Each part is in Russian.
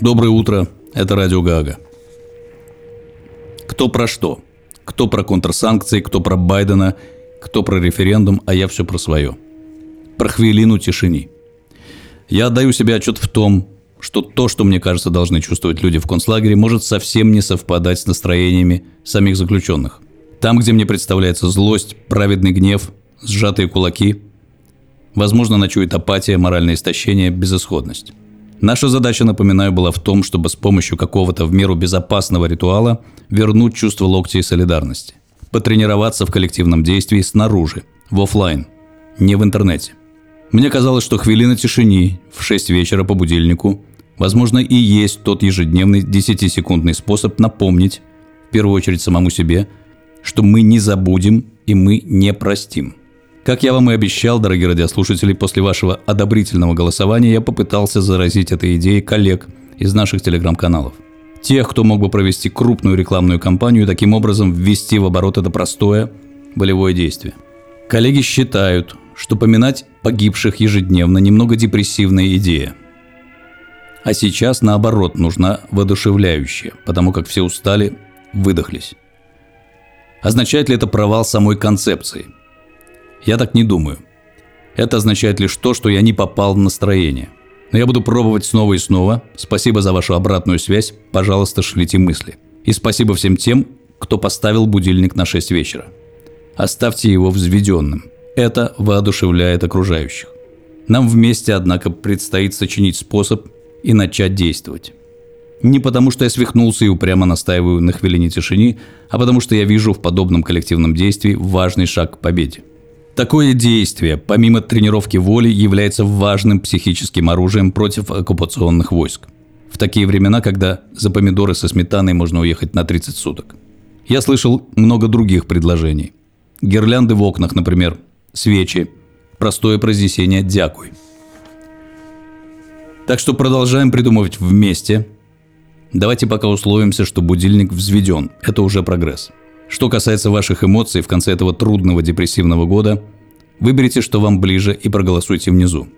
Доброе утро, это Радио Гага. Кто про что? Кто про контрсанкции, кто про Байдена, кто про референдум, а я все про свое. Про хвилину тишины. Я отдаю себе отчет в том, что то, что, мне кажется, должны чувствовать люди в концлагере, может совсем не совпадать с настроениями самих заключенных. Там, где мне представляется злость, праведный гнев, сжатые кулаки, возможно, ночует апатия, моральное истощение, безысходность. Наша задача, напоминаю, была в том, чтобы с помощью какого-то в меру безопасного ритуала вернуть чувство локтя и солидарности. Потренироваться в коллективном действии снаружи, в офлайн, не в интернете. Мне казалось, что хвилина тишины в 6 вечера по будильнику, возможно, и есть тот ежедневный 10-секундный способ напомнить, в первую очередь самому себе, что мы не забудем и мы не простим – как я вам и обещал, дорогие радиослушатели, после вашего одобрительного голосования я попытался заразить этой идеей коллег из наших телеграм-каналов. Тех, кто мог бы провести крупную рекламную кампанию и таким образом ввести в оборот это простое болевое действие. Коллеги считают, что поминать погибших ежедневно немного депрессивная идея. А сейчас, наоборот, нужна воодушевляющая, потому как все устали, выдохлись. Означает ли это провал самой концепции – я так не думаю. Это означает лишь то, что я не попал в настроение. Но я буду пробовать снова и снова. Спасибо за вашу обратную связь. Пожалуйста, шлите мысли. И спасибо всем тем, кто поставил будильник на 6 вечера. Оставьте его взведенным. Это воодушевляет окружающих. Нам вместе, однако, предстоит сочинить способ и начать действовать. Не потому, что я свихнулся и упрямо настаиваю на хвилине тишины, а потому, что я вижу в подобном коллективном действии важный шаг к победе – Такое действие, помимо тренировки воли, является важным психическим оружием против оккупационных войск. В такие времена, когда за помидоры со сметаной можно уехать на 30 суток. Я слышал много других предложений. Гирлянды в окнах, например, свечи, простое произнесение «дякуй». Так что продолжаем придумывать вместе. Давайте пока условимся, что будильник взведен. Это уже прогресс. Что касается ваших эмоций в конце этого трудного депрессивного года, выберите, что вам ближе и проголосуйте внизу.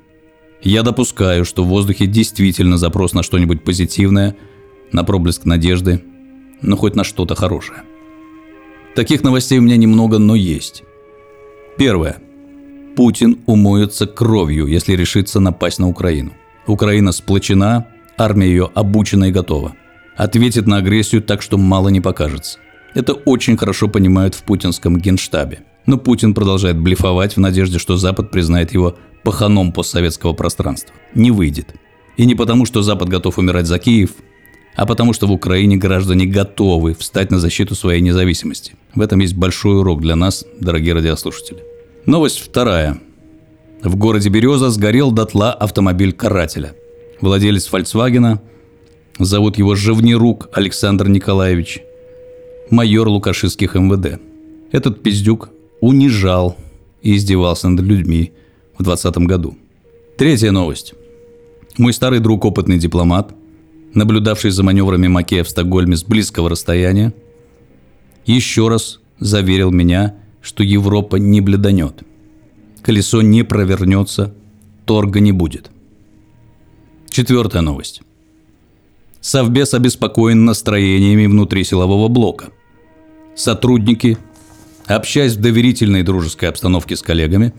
Я допускаю, что в воздухе действительно запрос на что-нибудь позитивное, на проблеск надежды, но хоть на что-то хорошее. Таких новостей у меня немного, но есть. Первое. Путин умоется кровью, если решится напасть на Украину. Украина сплочена, армия ее обучена и готова. Ответит на агрессию так, что мало не покажется. Это очень хорошо понимают в путинском генштабе. Но Путин продолжает блефовать в надежде, что Запад признает его паханом постсоветского пространства. Не выйдет. И не потому, что Запад готов умирать за Киев, а потому что в Украине граждане готовы встать на защиту своей независимости. В этом есть большой урок для нас, дорогие радиослушатели. Новость вторая. В городе Береза сгорел дотла автомобиль карателя. Владелец Volkswagen, зовут его Живнирук Александр Николаевич, майор лукашистских МВД. Этот пиздюк унижал и издевался над людьми в 2020 году. Третья новость. Мой старый друг, опытный дипломат, наблюдавший за маневрами Макея в Стокгольме с близкого расстояния, еще раз заверил меня, что Европа не бледанет. Колесо не провернется, торга не будет. Четвертая новость. Совбез обеспокоен настроениями внутри силового блока. Сотрудники, общаясь в доверительной дружеской обстановке с коллегами,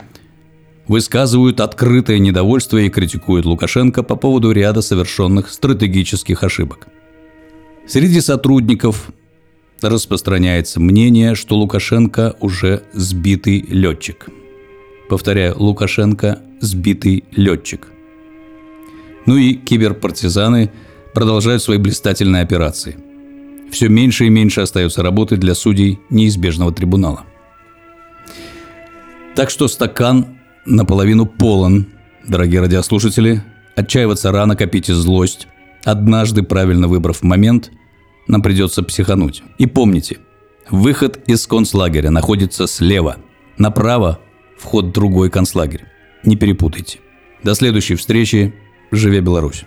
высказывают открытое недовольство и критикуют Лукашенко по поводу ряда совершенных стратегических ошибок. Среди сотрудников распространяется мнение, что Лукашенко уже сбитый летчик. Повторяю, Лукашенко сбитый летчик. Ну и киберпартизаны – продолжают свои блистательные операции. Все меньше и меньше остается работы для судей неизбежного трибунала. Так что стакан наполовину полон, дорогие радиослушатели. Отчаиваться рано, копите злость. Однажды, правильно выбрав момент, нам придется психануть. И помните, выход из концлагеря находится слева. Направо вход в другой концлагерь. Не перепутайте. До следующей встречи. Живе Беларусь!